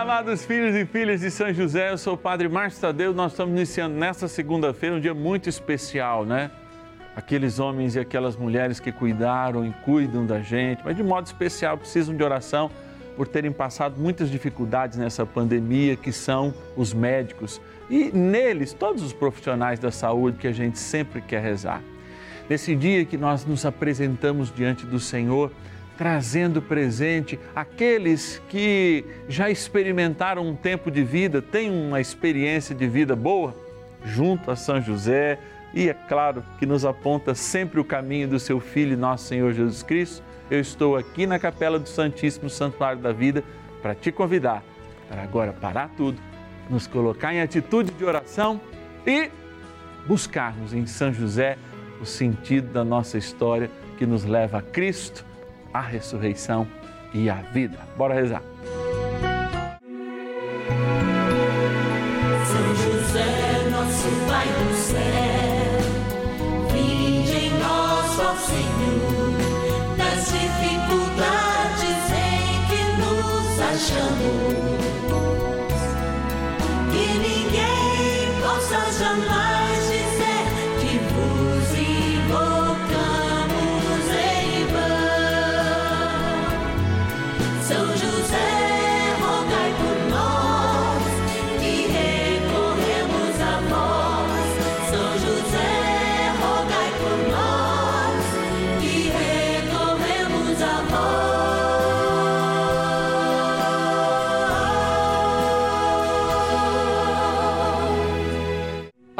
Amados filhos e filhas de São José, eu sou o Padre Márcio Tadeu. Nós estamos iniciando nesta segunda-feira um dia muito especial, né? Aqueles homens e aquelas mulheres que cuidaram e cuidam da gente, mas de modo especial precisam de oração por terem passado muitas dificuldades nessa pandemia, que são os médicos e neles todos os profissionais da saúde que a gente sempre quer rezar. Nesse dia que nós nos apresentamos diante do Senhor, trazendo presente aqueles que já experimentaram um tempo de vida, têm uma experiência de vida boa, junto a São José, e é claro que nos aponta sempre o caminho do seu Filho, nosso Senhor Jesus Cristo. Eu estou aqui na Capela do Santíssimo Santuário da Vida para te convidar para agora parar tudo, nos colocar em atitude de oração e buscarmos em São José o sentido da nossa história que nos leva a Cristo a ressurreição e a vida. Bora rezar.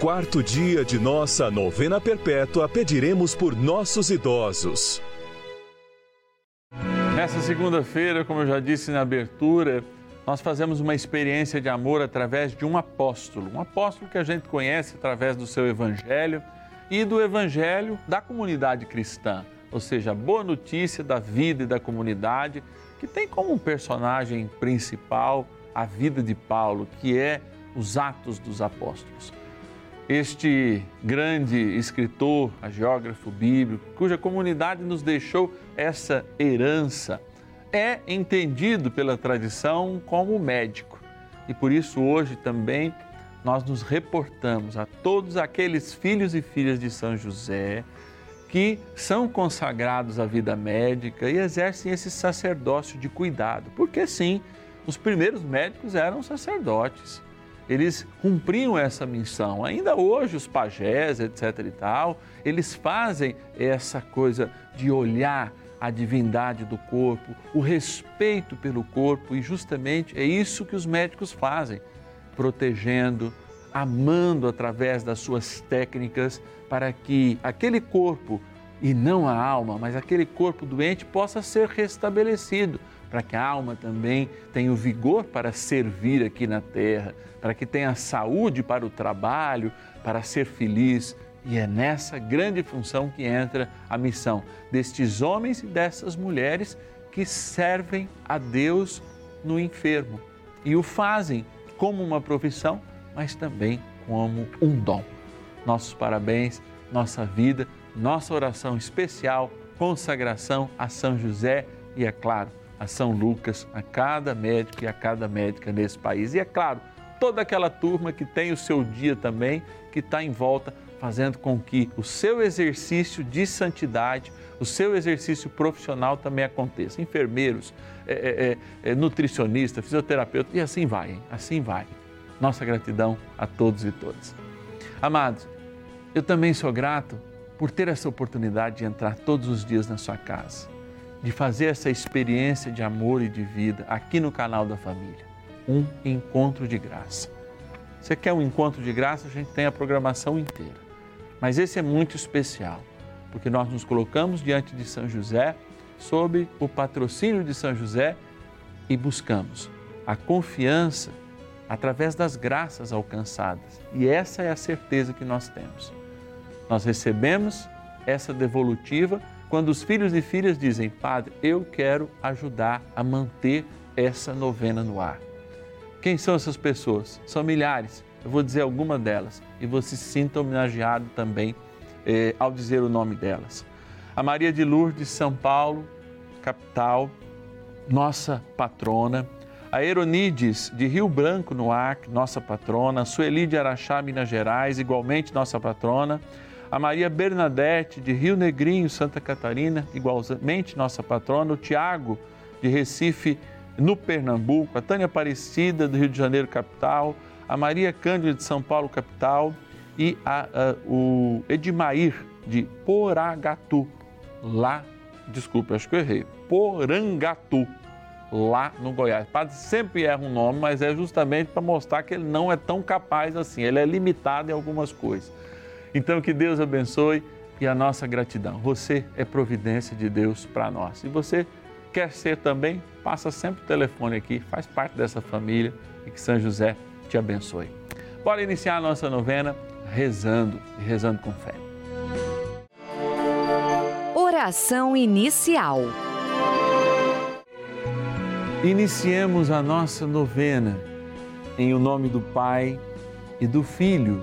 quarto dia de nossa novena perpétua, pediremos por nossos idosos. Nessa segunda-feira, como eu já disse na abertura, nós fazemos uma experiência de amor através de um apóstolo, um apóstolo que a gente conhece através do seu evangelho e do evangelho da comunidade cristã, ou seja, a boa notícia da vida e da comunidade, que tem como personagem principal a vida de Paulo, que é os Atos dos Apóstolos. Este grande escritor, geógrafo bíblico, cuja comunidade nos deixou essa herança, é entendido pela tradição como médico. E por isso hoje também nós nos reportamos a todos aqueles filhos e filhas de São José que são consagrados à vida médica e exercem esse sacerdócio de cuidado. Porque sim, os primeiros médicos eram sacerdotes eles cumpriam essa missão. Ainda hoje, os pajés, etc. e tal, eles fazem essa coisa de olhar a divindade do corpo, o respeito pelo corpo, e justamente é isso que os médicos fazem, protegendo, amando através das suas técnicas para que aquele corpo, e não a alma, mas aquele corpo doente possa ser restabelecido para que a alma também tenha o vigor para servir aqui na terra, para que tenha saúde para o trabalho, para ser feliz. E é nessa grande função que entra a missão destes homens e dessas mulheres que servem a Deus no enfermo e o fazem como uma profissão, mas também como um dom. Nossos parabéns, nossa vida, nossa oração especial, consagração a São José e, é claro, a São Lucas, a cada médico e a cada médica nesse país. E é claro, toda aquela turma que tem o seu dia também, que está em volta, fazendo com que o seu exercício de santidade, o seu exercício profissional também aconteça. Enfermeiros, é, é, é, nutricionista, fisioterapeuta, e assim vai, hein? assim vai. Nossa gratidão a todos e todas. Amados, eu também sou grato por ter essa oportunidade de entrar todos os dias na sua casa, de fazer essa experiência de amor e de vida aqui no canal da família. Um encontro de graça. Você quer um encontro de graça? A gente tem a programação inteira. Mas esse é muito especial, porque nós nos colocamos diante de São José, sob o patrocínio de São José e buscamos a confiança através das graças alcançadas. E essa é a certeza que nós temos. Nós recebemos essa devolutiva quando os filhos e filhas dizem: Padre, eu quero ajudar a manter essa novena no ar. Quem são essas pessoas? São milhares. Eu vou dizer alguma delas e você se sinta homenageado também eh, ao dizer o nome delas. A Maria de Lourdes, São Paulo, capital, nossa patrona a Eronides de Rio Branco, no Acre, nossa patrona, Sueli de Araxá, Minas Gerais, igualmente nossa patrona, a Maria Bernadette de Rio Negrinho, Santa Catarina, igualmente nossa patrona, o Tiago de Recife, no Pernambuco, a Tânia Aparecida do Rio de Janeiro, capital, a Maria Cândida de São Paulo, capital, e a, a, o Edmair de Poragatu, lá, desculpe, acho que eu errei, Porangatu, lá no Goiás. O padre sempre erra um nome, mas é justamente para mostrar que ele não é tão capaz assim, ele é limitado em algumas coisas. Então, que Deus abençoe e a nossa gratidão. Você é providência de Deus para nós. E você quer ser também, passa sempre o telefone aqui, faz parte dessa família e que São José te abençoe. Bora iniciar a nossa novena rezando e rezando com fé. Oração inicial. Iniciemos a nossa novena em o nome do Pai e do Filho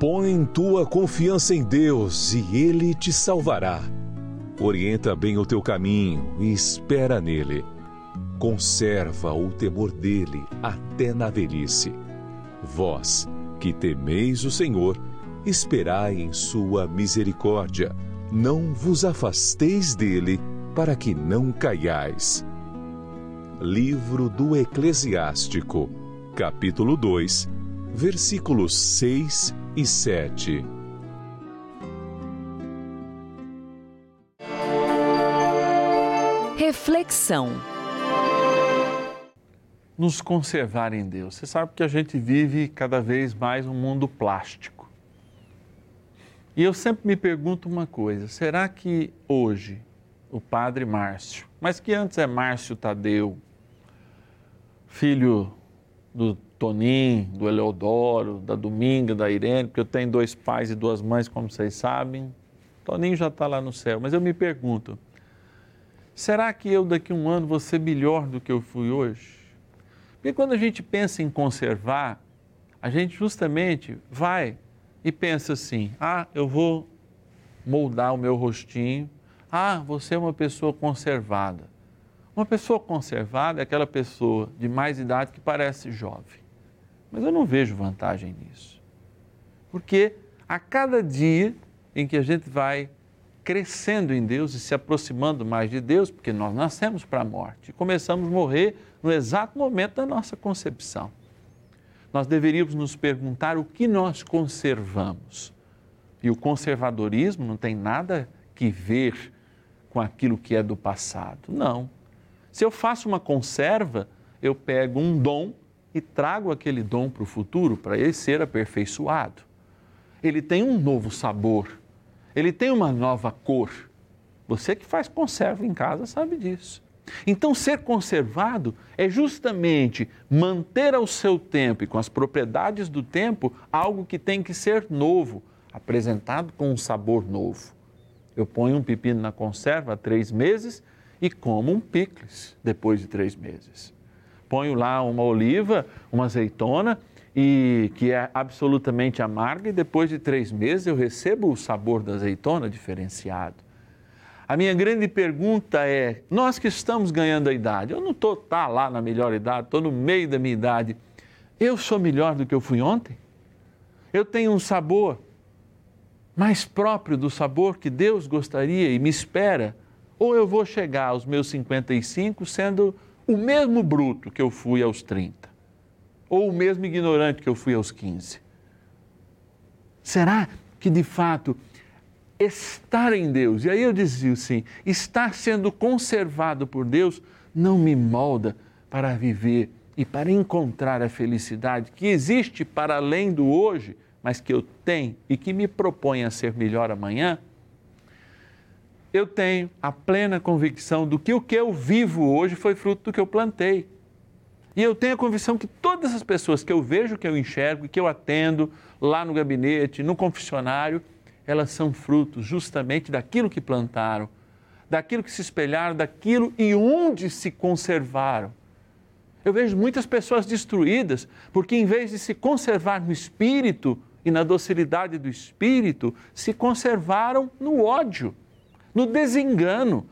Põe tua confiança em Deus e Ele te salvará. Orienta bem o teu caminho e espera nele. Conserva o temor dele até na velhice. Vós, que temeis o Senhor, esperai em sua misericórdia. Não vos afasteis dele, para que não caiais. Livro do Eclesiástico, capítulo 2, versículos 6 e 7. Reflexão. Nos conservar em Deus. Você sabe que a gente vive cada vez mais um mundo plástico. E eu sempre me pergunto uma coisa: será que hoje o padre Márcio, mas que antes é Márcio Tadeu, filho do Tonim, do Eleodoro, da Dominga, da Irene, porque eu tenho dois pais e duas mães, como vocês sabem. Toninho já está lá no céu, mas eu me pergunto: será que eu daqui a um ano vou ser melhor do que eu fui hoje? Porque quando a gente pensa em conservar, a gente justamente vai e pensa assim: ah, eu vou moldar o meu rostinho, ah, você é uma pessoa conservada. Uma pessoa conservada é aquela pessoa de mais idade que parece jovem. Mas eu não vejo vantagem nisso. Porque a cada dia em que a gente vai crescendo em Deus e se aproximando mais de Deus, porque nós nascemos para a morte começamos a morrer no exato momento da nossa concepção. Nós deveríamos nos perguntar o que nós conservamos. E o conservadorismo não tem nada que ver com aquilo que é do passado. Não. Se eu faço uma conserva, eu pego um dom e trago aquele dom para o futuro, para ele ser aperfeiçoado. Ele tem um novo sabor, ele tem uma nova cor. Você que faz conserva em casa sabe disso. Então, ser conservado é justamente manter ao seu tempo e com as propriedades do tempo algo que tem que ser novo, apresentado com um sabor novo. Eu ponho um pepino na conserva há três meses e como um picles depois de três meses ponho lá uma oliva, uma azeitona, e que é absolutamente amarga, e depois de três meses eu recebo o sabor da azeitona diferenciado. A minha grande pergunta é: nós que estamos ganhando a idade, eu não estou tá lá na melhor idade, estou no meio da minha idade, eu sou melhor do que eu fui ontem? Eu tenho um sabor mais próprio do sabor que Deus gostaria e me espera? Ou eu vou chegar aos meus 55 sendo o mesmo bruto que eu fui aos 30, ou o mesmo ignorante que eu fui aos 15? Será que de fato estar em Deus, e aí eu dizia assim, estar sendo conservado por Deus não me molda para viver e para encontrar a felicidade que existe para além do hoje, mas que eu tenho e que me propõe a ser melhor amanhã? Eu tenho a plena convicção do que o que eu vivo hoje foi fruto do que eu plantei. E eu tenho a convicção que todas as pessoas que eu vejo, que eu enxergo, que eu atendo lá no gabinete, no confessionário, elas são frutos justamente daquilo que plantaram, daquilo que se espelharam, daquilo e onde se conservaram. Eu vejo muitas pessoas destruídas porque, em vez de se conservar no espírito e na docilidade do espírito, se conservaram no ódio no desengano,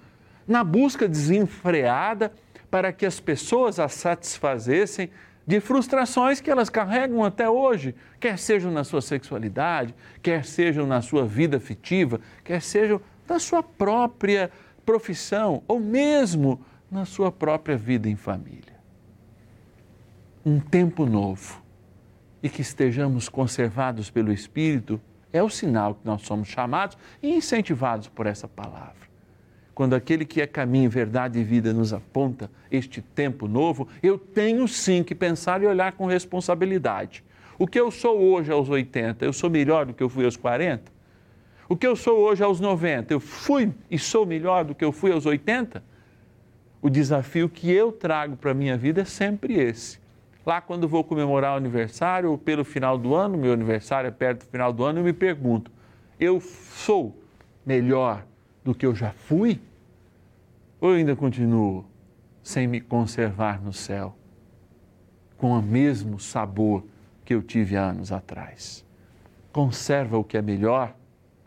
na busca desenfreada para que as pessoas as satisfazessem de frustrações que elas carregam até hoje, quer sejam na sua sexualidade, quer sejam na sua vida afetiva, quer sejam na sua própria profissão ou mesmo na sua própria vida em família. Um tempo novo e que estejamos conservados pelo Espírito é o sinal que nós somos chamados e incentivados por essa palavra. Quando aquele que é caminho, verdade e vida nos aponta este tempo novo, eu tenho sim que pensar e olhar com responsabilidade. O que eu sou hoje aos 80, eu sou melhor do que eu fui aos 40? O que eu sou hoje aos 90, eu fui e sou melhor do que eu fui aos 80? O desafio que eu trago para a minha vida é sempre esse Lá, quando vou comemorar o aniversário, ou pelo final do ano, meu aniversário é perto do final do ano, eu me pergunto: eu sou melhor do que eu já fui? Ou eu ainda continuo sem me conservar no céu, com o mesmo sabor que eu tive anos atrás? Conserva o que é melhor,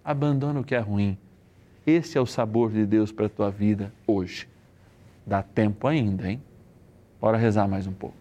abandona o que é ruim. Esse é o sabor de Deus para a tua vida hoje. Dá tempo ainda, hein? Bora rezar mais um pouco.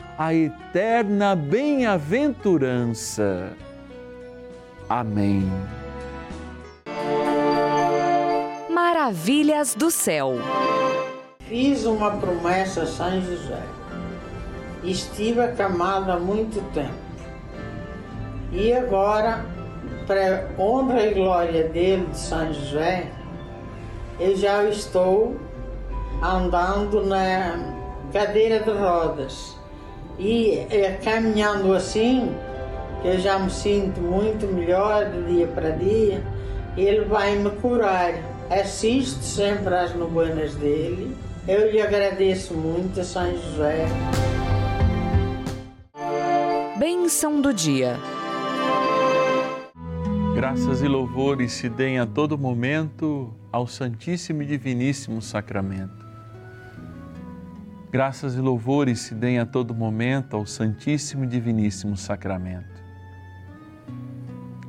a eterna bem-aventurança. Amém. Maravilhas do céu. Fiz uma promessa a São José. Estive acamado há muito tempo. E agora, para honra e glória dele, de São José, eu já estou andando na cadeira de rodas. E é, caminhando assim, que eu já me sinto muito melhor de dia para dia, ele vai me curar. Assiste sempre às novenas dele. Eu lhe agradeço muito a São José. Bênção do dia. Graças e louvores se deem a todo momento ao Santíssimo e Diviníssimo Sacramento. Graças e louvores se deem a todo momento ao Santíssimo e Diviníssimo Sacramento.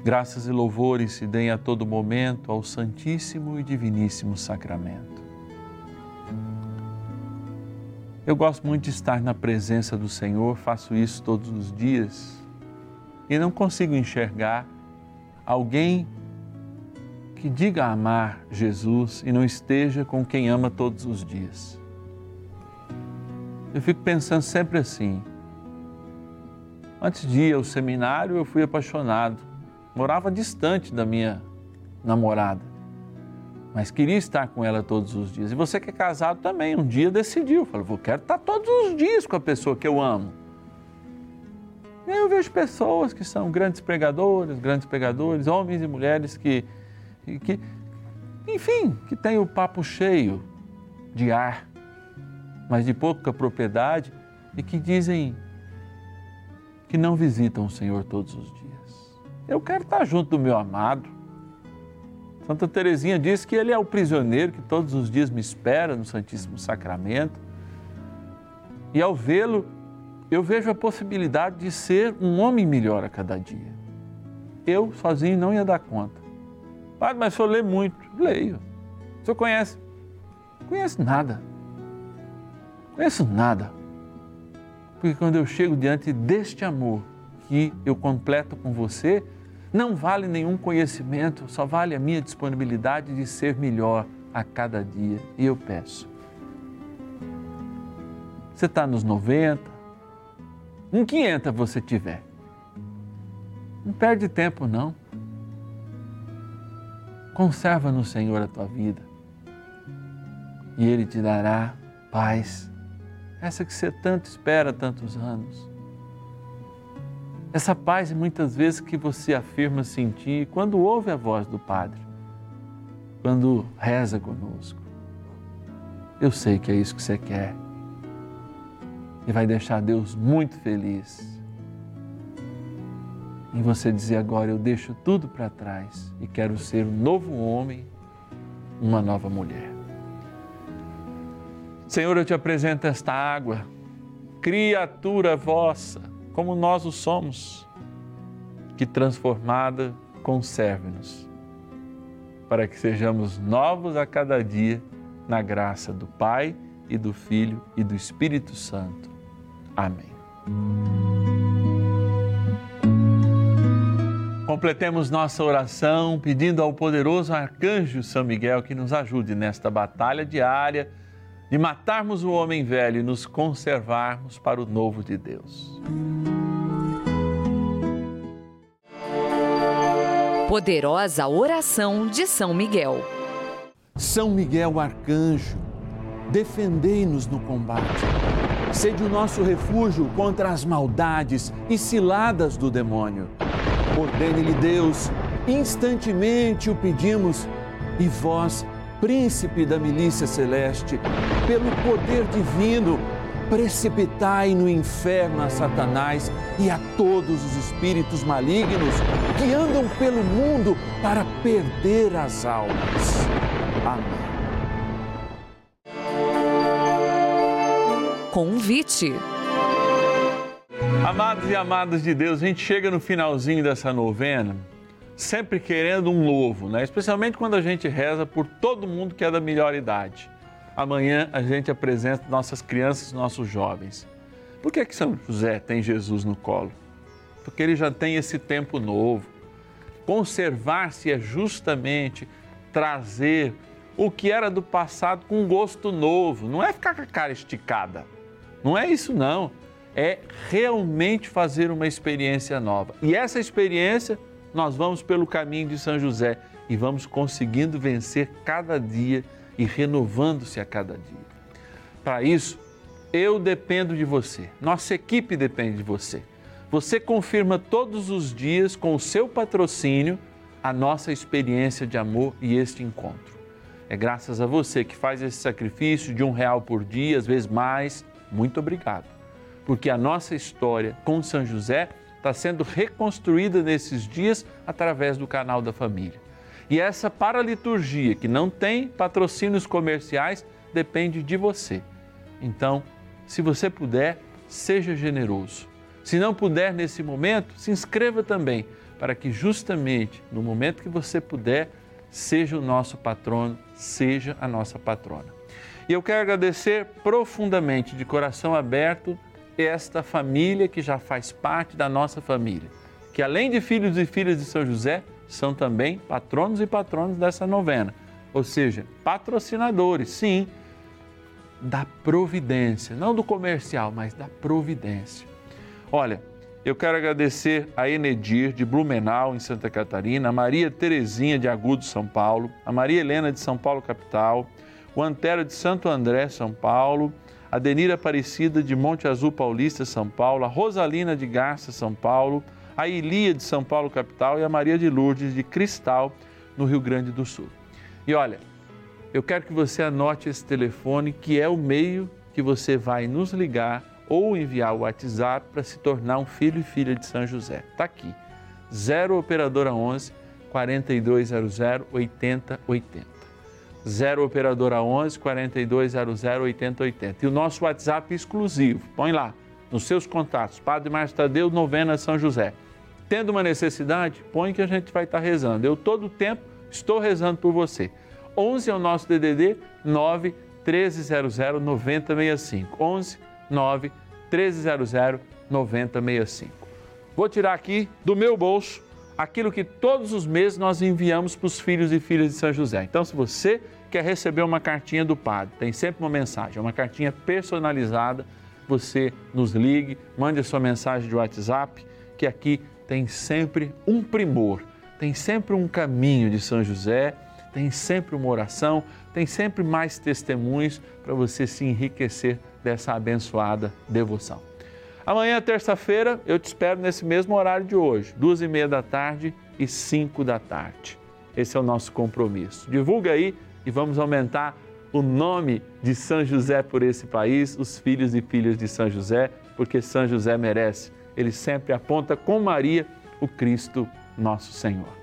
Graças e louvores se deem a todo momento ao Santíssimo e Diviníssimo Sacramento. Eu gosto muito de estar na presença do Senhor, faço isso todos os dias e não consigo enxergar alguém que diga amar Jesus e não esteja com quem ama todos os dias. Eu fico pensando sempre assim. Antes de ir ao seminário, eu fui apaixonado. Morava distante da minha namorada, mas queria estar com ela todos os dias. E você que é casado também, um dia decidiu, falou, vou quero estar todos os dias com a pessoa que eu amo. E aí eu vejo pessoas que são grandes pregadores, grandes pregadores, homens e mulheres que, que enfim, que têm o papo cheio de ar, mas de pouca propriedade e que dizem que não visitam o Senhor todos os dias. Eu quero estar junto do meu amado. Santa Teresinha diz que ele é o prisioneiro que todos os dias me espera no Santíssimo Sacramento. E ao vê-lo, eu vejo a possibilidade de ser um homem melhor a cada dia. Eu sozinho não ia dar conta. Padre, mas o senhor lê muito. Leio. O senhor conhece? Não conheço nada. Conheço nada. Porque quando eu chego diante deste amor que eu completo com você, não vale nenhum conhecimento, só vale a minha disponibilidade de ser melhor a cada dia. E eu peço. Você está nos 90, um 500 você tiver. Não perde tempo, não. Conserva no Senhor a tua vida e Ele te dará paz, essa que você tanto espera há tantos anos. Essa paz muitas vezes que você afirma sentir quando ouve a voz do Padre, quando reza conosco. Eu sei que é isso que você quer e vai deixar Deus muito feliz. Em você dizer agora: Eu deixo tudo para trás e quero ser um novo homem, uma nova mulher. Senhor, eu te apresento esta água criatura vossa, como nós o somos, que transformada conserve-nos, para que sejamos novos a cada dia na graça do Pai e do Filho e do Espírito Santo. Amém. Completemos nossa oração pedindo ao poderoso arcanjo São Miguel que nos ajude nesta batalha diária de matarmos o homem velho e nos conservarmos para o novo de Deus. Poderosa oração de São Miguel. São Miguel arcanjo, defendei-nos no combate. Sede o nosso refúgio contra as maldades e ciladas do demônio. Ordene-lhe Deus, instantemente o pedimos, e vós, príncipe da milícia celeste, pelo poder divino, precipitai no inferno a Satanás e a todos os espíritos malignos que andam pelo mundo para perder as almas. Amém. Convite. Amados e amadas de Deus, a gente chega no finalzinho dessa novena sempre querendo um novo, né? Especialmente quando a gente reza por todo mundo que é da melhor idade. Amanhã a gente apresenta nossas crianças, nossos jovens. Por que que São José tem Jesus no colo? Porque ele já tem esse tempo novo. Conservar-se é justamente trazer o que era do passado com um gosto novo. Não é ficar com a cara esticada. Não é isso não. É realmente fazer uma experiência nova. E essa experiência nós vamos pelo caminho de São José e vamos conseguindo vencer cada dia e renovando-se a cada dia. Para isso, eu dependo de você, nossa equipe depende de você. Você confirma todos os dias com o seu patrocínio a nossa experiência de amor e este encontro. É graças a você que faz esse sacrifício de um real por dia, às vezes mais. Muito obrigado. Porque a nossa história com São José está sendo reconstruída nesses dias através do canal da família. E essa paraliturgia, que não tem patrocínios comerciais, depende de você. Então, se você puder, seja generoso. Se não puder nesse momento, se inscreva também, para que justamente no momento que você puder, seja o nosso patrono, seja a nossa patrona. E eu quero agradecer profundamente, de coração aberto, esta família que já faz parte da nossa família, que além de filhos e filhas de São José, são também patronos e patronas dessa novena, ou seja, patrocinadores, sim, da providência, não do comercial, mas da providência. Olha, eu quero agradecer a Enedir de Blumenau, em Santa Catarina, a Maria Terezinha de Agudo, São Paulo, a Maria Helena de São Paulo, capital, o Antero de Santo André, São Paulo, a Denira Aparecida de Monte Azul Paulista, São Paulo, a Rosalina de Garça, São Paulo, a Ilia de São Paulo, capital, e a Maria de Lourdes de Cristal, no Rio Grande do Sul. E olha, eu quero que você anote esse telefone, que é o meio que você vai nos ligar ou enviar o WhatsApp para se tornar um filho e filha de São José. Está aqui, 0 Operadora 11 4200 8080. 0 Operadora 11 4200 8080. E o nosso WhatsApp exclusivo, põe lá, nos seus contatos, Padre Márcio Tadeu, Novena São José. Tendo uma necessidade, põe que a gente vai estar rezando. Eu todo o tempo estou rezando por você. 11 é o nosso DDD 9 1300 9065. 11 9 1300 9065. Vou tirar aqui do meu bolso aquilo que todos os meses nós enviamos para os filhos e filhas de São José. Então, se você quer receber uma cartinha do padre, tem sempre uma mensagem, uma cartinha personalizada, você nos ligue, mande a sua mensagem de WhatsApp, que aqui tem sempre um primor, tem sempre um caminho de São José, tem sempre uma oração, tem sempre mais testemunhos para você se enriquecer dessa abençoada devoção. Amanhã, terça-feira, eu te espero nesse mesmo horário de hoje, duas e meia da tarde e cinco da tarde. Esse é o nosso compromisso. Divulga aí e vamos aumentar o nome de São José por esse país, os filhos e filhas de São José, porque São José merece. Ele sempre aponta com Maria o Cristo nosso Senhor.